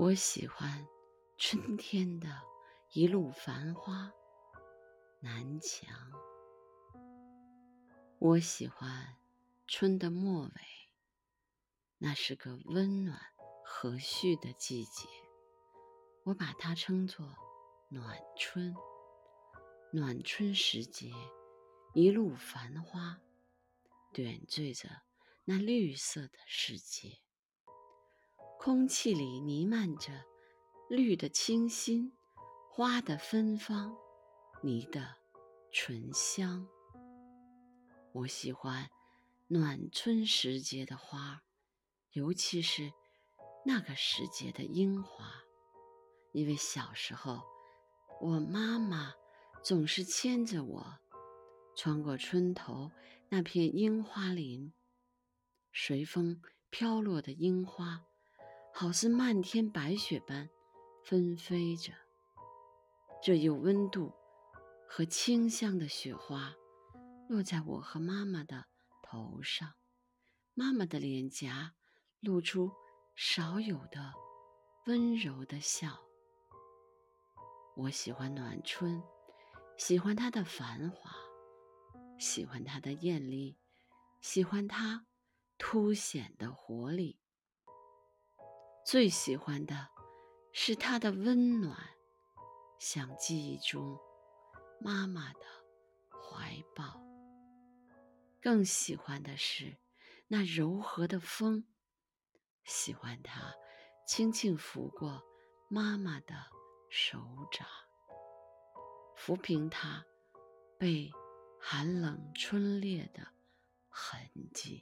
我喜欢春天的一路繁花，南墙。我喜欢春的末尾，那是个温暖和煦的季节，我把它称作暖春。暖春时节，一路繁花，点缀着那绿色的世界。空气里弥漫着绿的清新，花的芬芳，泥的醇香。我喜欢暖春时节的花，尤其是那个时节的樱花，因为小时候我妈妈总是牵着我穿过村头那片樱花林，随风飘落的樱花。好似漫天白雪般纷飞着，这有温度和清香的雪花落在我和妈妈的头上，妈妈的脸颊露出少有的温柔的笑。我喜欢暖春，喜欢它的繁华，喜欢它的艳丽，喜欢它凸显的活力。最喜欢的是它的温暖，像记忆中妈妈的怀抱。更喜欢的是那柔和的风，喜欢它轻轻拂过妈妈的手掌，抚平它被寒冷春裂的痕迹。